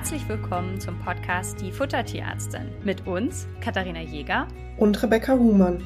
Herzlich willkommen zum Podcast Die Futtertierärztin mit uns, Katharina Jäger und Rebecca Huhmann.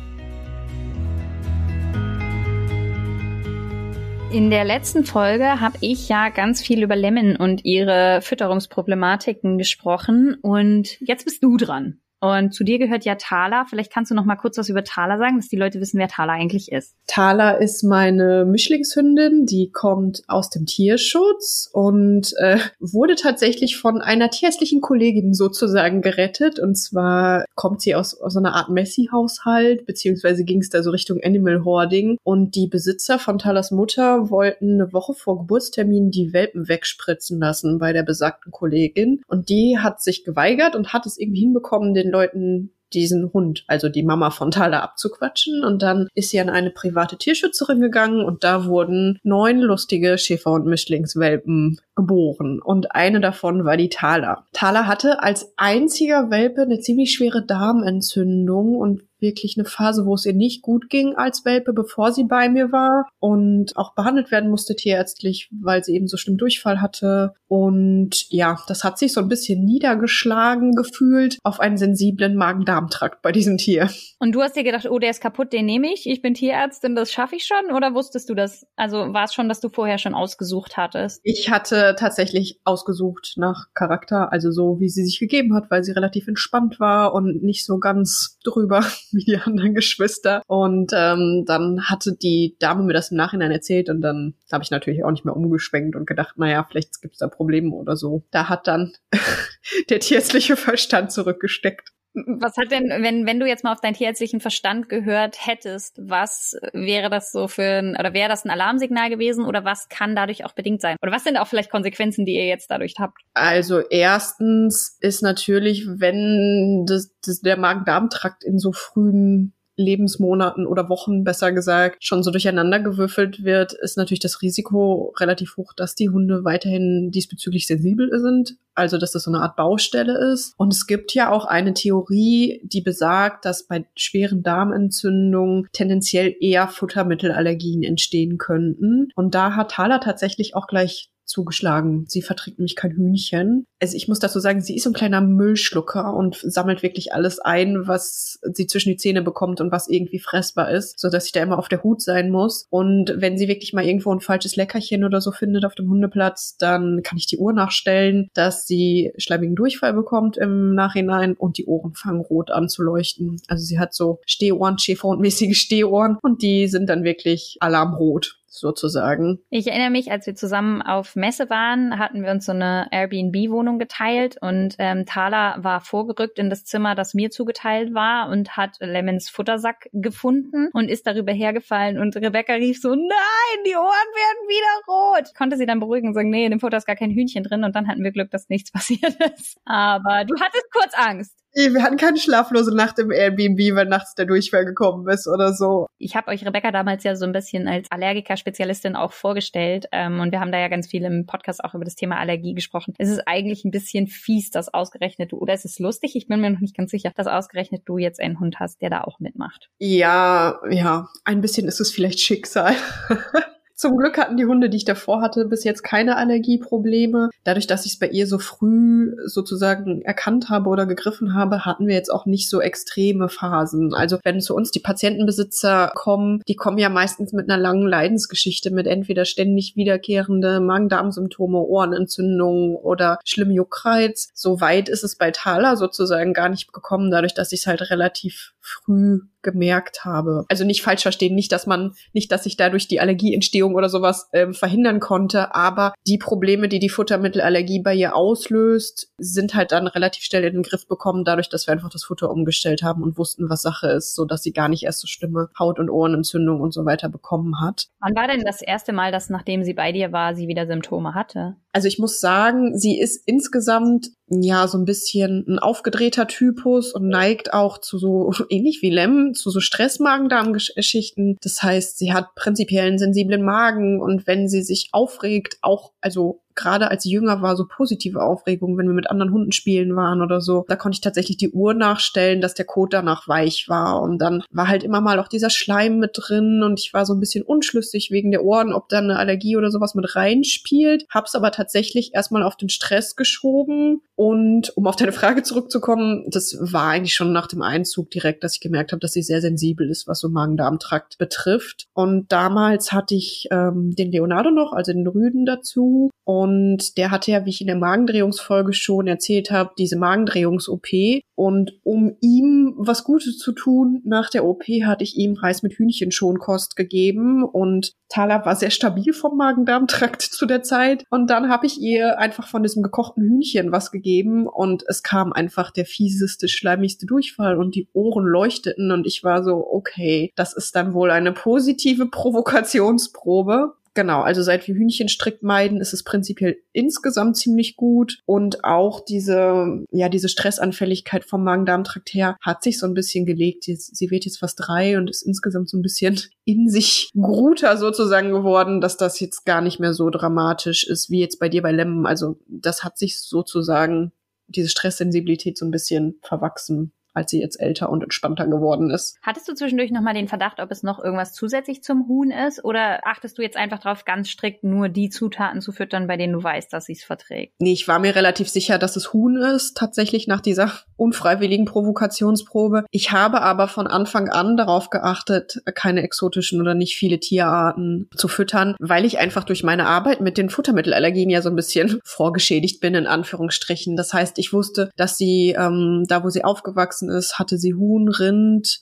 In der letzten Folge habe ich ja ganz viel über Lemon und ihre Fütterungsproblematiken gesprochen und jetzt bist du dran. Und zu dir gehört ja Thala. Vielleicht kannst du noch mal kurz was über Thala sagen, dass die Leute wissen, wer Thala eigentlich ist. Thala ist meine Mischlingshündin, die kommt aus dem Tierschutz und äh, wurde tatsächlich von einer tierärztlichen Kollegin sozusagen gerettet. Und zwar kommt sie aus, aus einer Art Messi-Haushalt, beziehungsweise ging es da so Richtung Animal Hoarding. Und die Besitzer von Thalas Mutter wollten eine Woche vor Geburtstermin die Welpen wegspritzen lassen bei der besagten Kollegin. Und die hat sich geweigert und hat es irgendwie hinbekommen, den Leuten diesen Hund, also die Mama von Thala, abzuquatschen. Und dann ist sie an eine private Tierschützerin gegangen und da wurden neun lustige Schäfer- und Mischlingswelpen geboren. Und eine davon war die Thala. Thala hatte als einziger Welpe eine ziemlich schwere Darmentzündung und wirklich eine Phase, wo es ihr nicht gut ging als Welpe, bevor sie bei mir war und auch behandelt werden musste tierärztlich, weil sie eben so schlimm Durchfall hatte. Und ja, das hat sich so ein bisschen niedergeschlagen gefühlt auf einen sensiblen Magen-Darm-Trakt bei diesem Tier. Und du hast dir gedacht, oh, der ist kaputt, den nehme ich. Ich bin Tierärztin, das schaffe ich schon. Oder wusstest du das? Also war es schon, dass du vorher schon ausgesucht hattest? Ich hatte tatsächlich ausgesucht nach Charakter, also so, wie sie sich gegeben hat, weil sie relativ entspannt war und nicht so ganz drüber wie die anderen Geschwister. Und ähm, dann hatte die Dame mir das im Nachhinein erzählt und dann habe ich natürlich auch nicht mehr umgeschwenkt und gedacht, naja, vielleicht gibt es da Probleme oder so. Da hat dann der tierärztliche Verstand zurückgesteckt. Was hat denn, wenn, wenn du jetzt mal auf deinen tierärztlichen Verstand gehört hättest, was wäre das so für ein, oder wäre das ein Alarmsignal gewesen oder was kann dadurch auch bedingt sein? Oder was sind auch vielleicht Konsequenzen, die ihr jetzt dadurch habt? Also erstens ist natürlich, wenn das, das der Magen-Darm-Trakt in so frühen Lebensmonaten oder Wochen besser gesagt schon so durcheinander gewürfelt wird, ist natürlich das Risiko relativ hoch, dass die Hunde weiterhin diesbezüglich sensibel sind. Also, dass das so eine Art Baustelle ist. Und es gibt ja auch eine Theorie, die besagt, dass bei schweren Darmentzündungen tendenziell eher Futtermittelallergien entstehen könnten. Und da hat Thaler tatsächlich auch gleich zugeschlagen. Sie verträgt nämlich kein Hühnchen. Also ich muss dazu sagen, sie ist ein kleiner Müllschlucker und sammelt wirklich alles ein, was sie zwischen die Zähne bekommt und was irgendwie fressbar ist, so dass ich da immer auf der Hut sein muss. Und wenn sie wirklich mal irgendwo ein falsches Leckerchen oder so findet auf dem Hundeplatz, dann kann ich die Uhr nachstellen, dass sie schleimigen Durchfall bekommt im Nachhinein und die Ohren fangen rot an zu leuchten. Also sie hat so Stehohren, Schäferhundmäßige Stehohren und die sind dann wirklich alarmrot sozusagen. Ich erinnere mich, als wir zusammen auf Messe waren, hatten wir uns so eine Airbnb-Wohnung geteilt und ähm, Thala war vorgerückt in das Zimmer, das mir zugeteilt war und hat Lemons Futtersack gefunden und ist darüber hergefallen und Rebecca rief so, nein, die Ohren werden wieder rot. Ich konnte sie dann beruhigen und sagen, nee, in dem Futter ist gar kein Hühnchen drin und dann hatten wir Glück, dass nichts passiert ist. Aber du hattest kurz Angst. Wir hatten keine schlaflose Nacht im Airbnb, weil nachts der Durchfall gekommen ist oder so. Ich habe euch Rebecca damals ja so ein bisschen als Allergiker-Spezialistin auch vorgestellt ähm, und wir haben da ja ganz viel im Podcast auch über das Thema Allergie gesprochen. Es ist eigentlich ein bisschen fies, dass ausgerechnet du, oder es ist lustig, ich bin mir noch nicht ganz sicher, dass ausgerechnet du jetzt einen Hund hast, der da auch mitmacht. Ja, ja, ein bisschen ist es vielleicht Schicksal. Zum Glück hatten die Hunde, die ich davor hatte, bis jetzt keine Allergieprobleme. Dadurch, dass ich es bei ihr so früh sozusagen erkannt habe oder gegriffen habe, hatten wir jetzt auch nicht so extreme Phasen. Also wenn zu uns die Patientenbesitzer kommen, die kommen ja meistens mit einer langen Leidensgeschichte, mit entweder ständig wiederkehrende Magen-Darm-Symptome, Ohrenentzündungen oder schlimm Juckreiz. So weit ist es bei Thaler sozusagen gar nicht gekommen, dadurch, dass ich es halt relativ früh gemerkt habe. Also nicht falsch verstehen, nicht, dass man, nicht, dass ich dadurch die Allergieentstehung oder sowas ähm, verhindern konnte, aber die Probleme, die die Futtermittelallergie bei ihr auslöst, sind halt dann relativ schnell in den Griff bekommen, dadurch, dass wir einfach das Futter umgestellt haben und wussten, was Sache ist, so dass sie gar nicht erst so schlimme Haut- und Ohrenentzündung und so weiter bekommen hat. Wann war denn das erste Mal, dass nachdem sie bei dir war, sie wieder Symptome hatte? Also ich muss sagen, sie ist insgesamt ja so ein bisschen ein aufgedrehter Typus und neigt auch zu so ähnlich wie Lem zu so Stressmagen-Darm-Geschichten. Das heißt, sie hat prinzipiell einen sensiblen Magen und wenn sie sich aufregt, auch also gerade als jünger war, so positive Aufregung, wenn wir mit anderen Hunden spielen waren oder so. Da konnte ich tatsächlich die Uhr nachstellen, dass der Kot danach weich war. Und dann war halt immer mal auch dieser Schleim mit drin und ich war so ein bisschen unschlüssig wegen der Ohren, ob da eine Allergie oder sowas mit reinspielt. Hab's aber tatsächlich erstmal auf den Stress geschoben. Und um auf deine Frage zurückzukommen, das war eigentlich schon nach dem Einzug direkt, dass ich gemerkt habe, dass sie sehr sensibel ist, was so Magen-Darm-Trakt betrifft. Und damals hatte ich ähm, den Leonardo noch, also den Rüden dazu. Und der hatte ja, wie ich in der Magendrehungsfolge schon erzählt habe, diese Magendrehungs-OP. Und um ihm was Gutes zu tun, nach der OP hatte ich ihm Reis mit Hühnchenschonkost gegeben. Und Thala war sehr stabil vom Magen-Darm-Trakt zu der Zeit. Und dann habe ich ihr einfach von diesem gekochten Hühnchen was gegeben. Und es kam einfach der fieseste, schleimigste Durchfall und die Ohren leuchteten. Und ich war so, okay, das ist dann wohl eine positive Provokationsprobe. Genau, also seit wir Hühnchen strikt meiden, ist es prinzipiell insgesamt ziemlich gut. Und auch diese, ja, diese Stressanfälligkeit vom Magen-Darm-Trakt her hat sich so ein bisschen gelegt. Sie wird jetzt fast drei und ist insgesamt so ein bisschen in sich gruter sozusagen geworden, dass das jetzt gar nicht mehr so dramatisch ist wie jetzt bei dir bei Lemmen. Also das hat sich sozusagen diese Stresssensibilität so ein bisschen verwachsen als sie jetzt älter und entspannter geworden ist. Hattest du zwischendurch nochmal den Verdacht, ob es noch irgendwas zusätzlich zum Huhn ist? Oder achtest du jetzt einfach darauf, ganz strikt nur die Zutaten zu füttern, bei denen du weißt, dass sie es verträgt? Nee, ich war mir relativ sicher, dass es Huhn ist, tatsächlich nach dieser unfreiwilligen Provokationsprobe. Ich habe aber von Anfang an darauf geachtet, keine exotischen oder nicht viele Tierarten zu füttern, weil ich einfach durch meine Arbeit mit den Futtermittelallergien ja so ein bisschen vorgeschädigt bin, in Anführungsstrichen. Das heißt, ich wusste, dass sie ähm, da, wo sie aufgewachsen ist, hatte sie Huhn, Rind,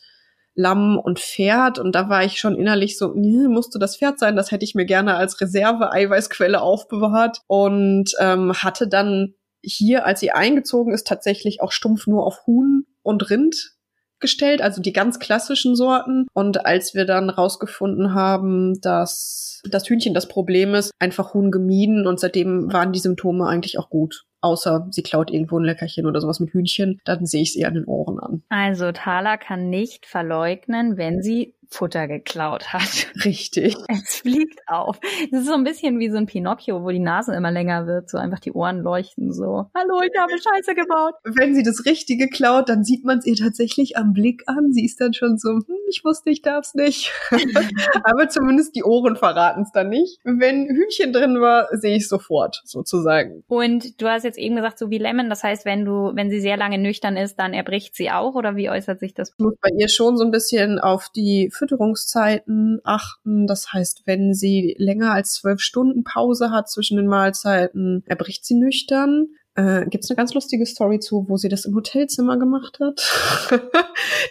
Lamm und Pferd. Und da war ich schon innerlich so, musste das Pferd sein, das hätte ich mir gerne als Reserve-Eiweißquelle aufbewahrt. Und ähm, hatte dann hier, als sie eingezogen ist, tatsächlich auch stumpf nur auf Huhn und Rind gestellt, also die ganz klassischen Sorten. Und als wir dann rausgefunden haben, dass das Hühnchen das Problem ist, einfach Huhn gemieden und seitdem waren die Symptome eigentlich auch gut außer sie klaut irgendwo ein Leckerchen oder sowas mit Hühnchen, dann sehe ich sie an den Ohren an. Also Thala kann nicht verleugnen, wenn sie Futter geklaut hat. Richtig. Es fliegt auf. Das ist so ein bisschen wie so ein Pinocchio, wo die Nase immer länger wird, so einfach die Ohren leuchten so. Hallo, ich habe Scheiße gebaut. Wenn sie das Richtige klaut, dann sieht man es ihr tatsächlich am Blick an. Sie ist dann schon so, hm, ich wusste, ich darf's nicht. Aber zumindest die Ohren verraten es dann nicht. Wenn Hühnchen drin war, sehe ich sofort, sozusagen. Und du hast jetzt eben gesagt, so wie Lemon, das heißt, wenn du, wenn sie sehr lange nüchtern ist, dann erbricht sie auch oder wie äußert sich das? Muss bei ihr schon so ein bisschen auf die Fütterungszeiten achten. Das heißt, wenn sie länger als zwölf Stunden Pause hat zwischen den Mahlzeiten, erbricht sie nüchtern. Äh, Gibt es eine ganz lustige Story zu, wo sie das im Hotelzimmer gemacht hat?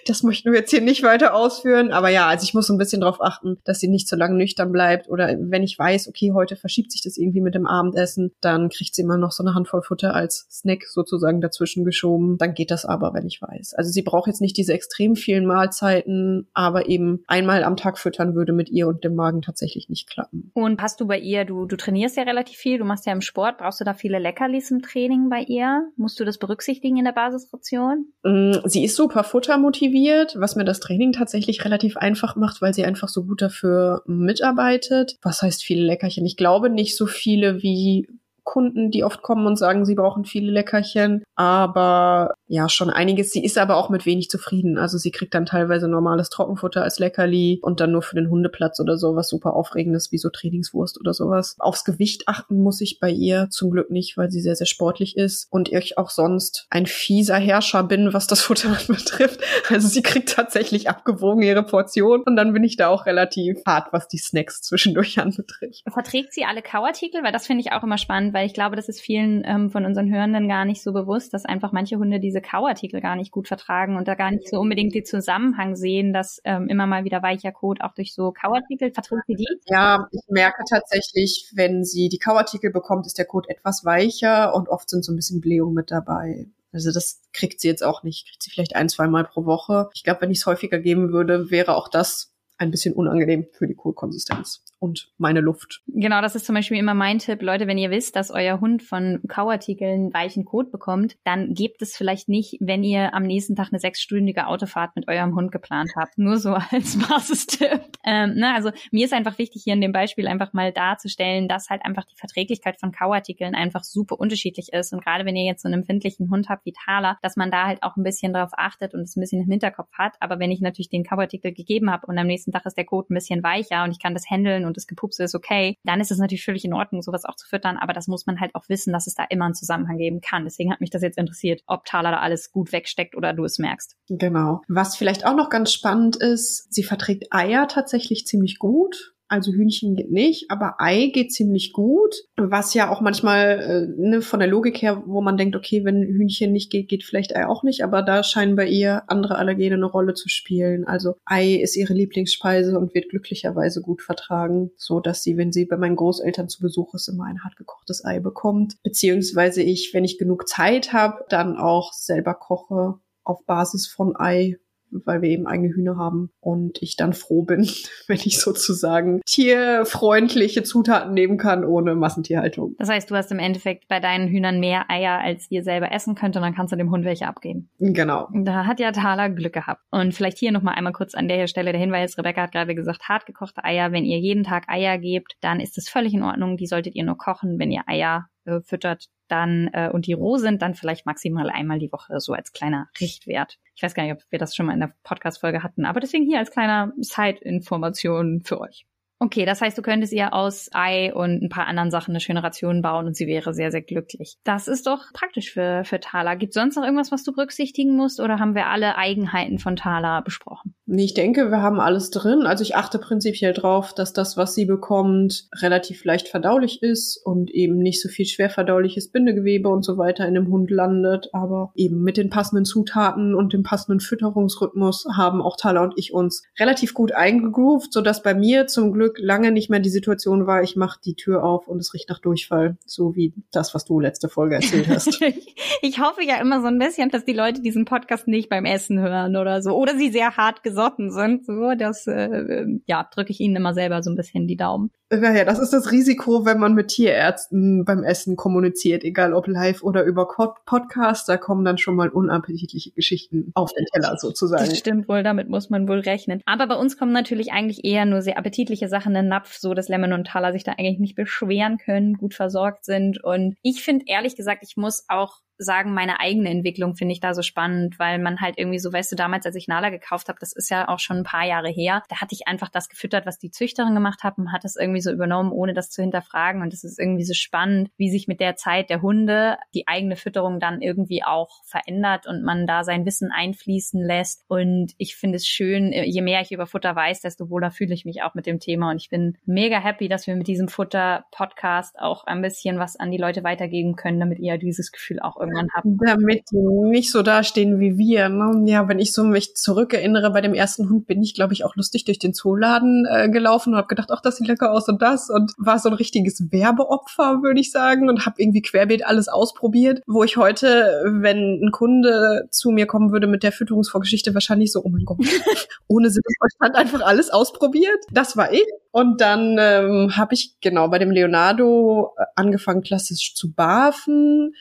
das möchten wir jetzt hier nicht weiter ausführen. Aber ja, also ich muss so ein bisschen darauf achten, dass sie nicht so lange nüchtern bleibt. Oder wenn ich weiß, okay, heute verschiebt sich das irgendwie mit dem Abendessen, dann kriegt sie immer noch so eine Handvoll Futter als Snack sozusagen dazwischen geschoben. Dann geht das aber, wenn ich weiß. Also sie braucht jetzt nicht diese extrem vielen Mahlzeiten, aber eben einmal am Tag füttern würde mit ihr und dem Magen tatsächlich nicht klappen. Und hast du bei ihr, du, du trainierst ja relativ viel, du machst ja im Sport, brauchst du da viele Leckerlis im Training? Training bei ihr? Musst du das berücksichtigen in der Basisration? Mm, sie ist super futtermotiviert, was mir das Training tatsächlich relativ einfach macht, weil sie einfach so gut dafür mitarbeitet. Was heißt viele Leckerchen? Ich glaube nicht so viele wie Kunden, die oft kommen und sagen, sie brauchen viele Leckerchen, aber ja, schon einiges. Sie ist aber auch mit wenig zufrieden. Also sie kriegt dann teilweise normales Trockenfutter als Leckerli und dann nur für den Hundeplatz oder so was super aufregendes wie so Trainingswurst oder sowas. Aufs Gewicht achten muss ich bei ihr zum Glück nicht, weil sie sehr, sehr sportlich ist und ich auch sonst ein fieser Herrscher bin, was das Futter betrifft. Also sie kriegt tatsächlich abgewogen ihre Portion und dann bin ich da auch relativ hart, was die Snacks zwischendurch anbetrifft. Verträgt sie alle Kauartikel? Weil das finde ich auch immer spannend, weil ich glaube, das ist vielen ähm, von unseren Hörenden gar nicht so bewusst, dass einfach manche Hunde diese Kauartikel gar nicht gut vertragen und da gar nicht so unbedingt den Zusammenhang sehen, dass ähm, immer mal wieder weicher Kot auch durch so Kauartikel verträgt sie die? Ja, ich merke tatsächlich, wenn sie die Kauartikel bekommt, ist der Kot etwas weicher und oft sind so ein bisschen Blähungen mit dabei. Also das kriegt sie jetzt auch nicht. Kriegt sie vielleicht ein, zwei Mal pro Woche. Ich glaube, wenn ich es häufiger geben würde, wäre auch das ein bisschen unangenehm für die Kohlkonsistenz. Und meine Luft. Genau, das ist zum Beispiel immer mein Tipp. Leute, wenn ihr wisst, dass euer Hund von Kauartikeln weichen Kot bekommt, dann gebt es vielleicht nicht, wenn ihr am nächsten Tag eine sechsstündige Autofahrt mit eurem Hund geplant habt. Nur so als Basistipp. Ähm, ne, also mir ist einfach wichtig, hier in dem Beispiel einfach mal darzustellen, dass halt einfach die Verträglichkeit von Kauartikeln einfach super unterschiedlich ist. Und gerade wenn ihr jetzt so einen empfindlichen Hund habt wie Thaler, dass man da halt auch ein bisschen drauf achtet und es ein bisschen im Hinterkopf hat. Aber wenn ich natürlich den Kauartikel gegeben habe und am nächsten Tag ist der Kot ein bisschen weicher und ich kann das handeln und das Gepupse ist okay, dann ist es natürlich völlig in Ordnung, sowas auch zu füttern. Aber das muss man halt auch wissen, dass es da immer einen Zusammenhang geben kann. Deswegen hat mich das jetzt interessiert, ob Thaler da alles gut wegsteckt oder du es merkst. Genau. Was vielleicht auch noch ganz spannend ist, sie verträgt Eier tatsächlich ziemlich gut. Also Hühnchen geht nicht, aber Ei geht ziemlich gut. Was ja auch manchmal äh, ne, von der Logik her, wo man denkt, okay, wenn Hühnchen nicht geht, geht vielleicht Ei auch nicht. Aber da scheinen bei ihr andere Allergene eine Rolle zu spielen. Also Ei ist ihre Lieblingsspeise und wird glücklicherweise gut vertragen, so dass sie, wenn sie bei meinen Großeltern zu Besuch ist, immer ein hart gekochtes Ei bekommt. Beziehungsweise ich, wenn ich genug Zeit habe, dann auch selber koche auf Basis von Ei weil wir eben eigene Hühner haben und ich dann froh bin, wenn ich sozusagen tierfreundliche Zutaten nehmen kann ohne Massentierhaltung. Das heißt, du hast im Endeffekt bei deinen Hühnern mehr Eier, als ihr selber essen könnt und dann kannst du dem Hund welche abgeben. Genau. Da hat ja Thaler Glück gehabt. Und vielleicht hier nochmal einmal kurz an der Stelle der Hinweis. Rebecca hat gerade gesagt, hartgekochte Eier. Wenn ihr jeden Tag Eier gebt, dann ist es völlig in Ordnung. Die solltet ihr nur kochen. Wenn ihr Eier äh, füttert, dann äh, und die roh sind, dann vielleicht maximal einmal die Woche so als kleiner Richtwert. Ich weiß gar nicht, ob wir das schon mal in der Podcast-Folge hatten, aber deswegen hier als kleiner Side-Information für euch. Okay, das heißt, du könntest ihr aus Ei und ein paar anderen Sachen eine schöne Ration bauen und sie wäre sehr, sehr glücklich. Das ist doch praktisch für, für Thala. Gibt sonst noch irgendwas, was du berücksichtigen musst oder haben wir alle Eigenheiten von Thala besprochen? Ich denke, wir haben alles drin. Also ich achte prinzipiell drauf, dass das, was sie bekommt, relativ leicht verdaulich ist und eben nicht so viel schwer verdauliches Bindegewebe und so weiter in dem Hund landet. Aber eben mit den passenden Zutaten und dem passenden Fütterungsrhythmus haben auch Thala und ich uns relativ gut eingegroovt, sodass bei mir zum Glück Glück lange nicht mehr die Situation war, ich mache die Tür auf und es riecht nach Durchfall, so wie das, was du letzte Folge erzählt hast. ich hoffe ja immer so ein bisschen, dass die Leute diesen Podcast nicht beim Essen hören oder so oder sie sehr hart gesotten sind. So, das äh, ja drücke ich ihnen immer selber so ein bisschen die Daumen. Naja, das ist das Risiko, wenn man mit Tierärzten beim Essen kommuniziert, egal ob live oder über Podcast, da kommen dann schon mal unappetitliche Geschichten auf den Teller sozusagen. Das stimmt wohl, damit muss man wohl rechnen. Aber bei uns kommen natürlich eigentlich eher nur sehr appetitliche Sachen in den Napf, so dass Lemon und Thaler sich da eigentlich nicht beschweren können, gut versorgt sind. Und ich finde ehrlich gesagt, ich muss auch sagen, meine eigene Entwicklung finde ich da so spannend, weil man halt irgendwie so, weißt du, damals, als ich Nala gekauft habe, das ist ja auch schon ein paar Jahre her, da hatte ich einfach das gefüttert, was die Züchterin gemacht hat und hat das irgendwie so übernommen, ohne das zu hinterfragen. Und es ist irgendwie so spannend, wie sich mit der Zeit der Hunde die eigene Fütterung dann irgendwie auch verändert und man da sein Wissen einfließen lässt. Und ich finde es schön, je mehr ich über Futter weiß, desto wohler fühle ich mich auch mit dem Thema. Und ich bin mega happy, dass wir mit diesem Futter-Podcast auch ein bisschen was an die Leute weitergeben können, damit ihr dieses Gefühl auch irgendwie irgendwann habt. Damit die nicht so dastehen wie wir. Ne? Ja, wenn ich so mich zurückerinnere, bei dem ersten Hund bin ich, glaube ich, auch lustig durch den Zooladen äh, gelaufen und habe gedacht, ach, das sieht lecker aus und das und war so ein richtiges Werbeopfer, würde ich sagen, und habe irgendwie querbeet alles ausprobiert, wo ich heute, wenn ein Kunde zu mir kommen würde mit der Fütterungsvorgeschichte, wahrscheinlich so, oh mein Gott, ohne Sinn und Verstand einfach alles ausprobiert. Das war ich. Und dann ähm, habe ich genau bei dem Leonardo äh, angefangen, klassisch zu barfen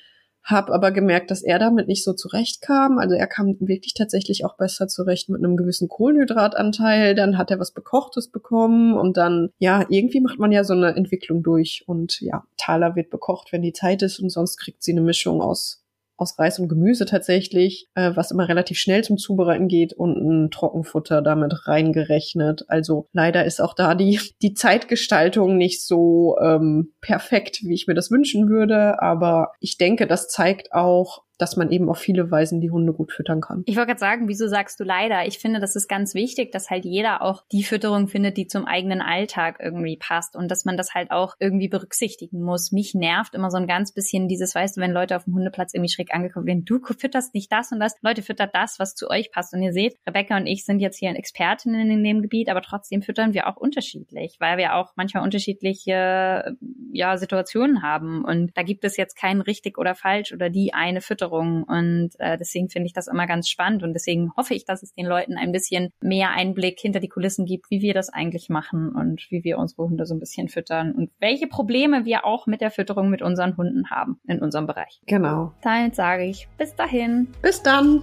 habe aber gemerkt, dass er damit nicht so zurechtkam. Also er kam wirklich tatsächlich auch besser zurecht mit einem gewissen Kohlenhydratanteil. Dann hat er was Bekochtes bekommen und dann, ja, irgendwie macht man ja so eine Entwicklung durch. Und ja, Thaler wird bekocht, wenn die Zeit ist und sonst kriegt sie eine Mischung aus aus Reis und Gemüse tatsächlich, äh, was immer relativ schnell zum Zubereiten geht und ein Trockenfutter damit reingerechnet. Also leider ist auch da die, die Zeitgestaltung nicht so ähm, perfekt, wie ich mir das wünschen würde. Aber ich denke, das zeigt auch, dass man eben auf viele Weisen die Hunde gut füttern kann. Ich wollte gerade sagen, wieso sagst du leider? Ich finde, das ist ganz wichtig, dass halt jeder auch die Fütterung findet, die zum eigenen Alltag irgendwie passt und dass man das halt auch irgendwie berücksichtigen muss. Mich nervt immer so ein ganz bisschen dieses, weißt du, wenn Leute auf dem Hundeplatz irgendwie schräg angekommen werden, du fütterst nicht das und das, Leute füttert das, was zu euch passt. Und ihr seht, Rebecca und ich sind jetzt hier Expertinnen in dem Gebiet, aber trotzdem füttern wir auch unterschiedlich, weil wir auch manchmal unterschiedliche ja, Situationen haben. Und da gibt es jetzt kein richtig oder falsch oder die eine Fütterung Fütterung. Und äh, deswegen finde ich das immer ganz spannend und deswegen hoffe ich, dass es den Leuten ein bisschen mehr Einblick hinter die Kulissen gibt, wie wir das eigentlich machen und wie wir unsere Hunde so ein bisschen füttern und welche Probleme wir auch mit der Fütterung mit unseren Hunden haben in unserem Bereich. Genau. Damit sage ich bis dahin. Bis dann.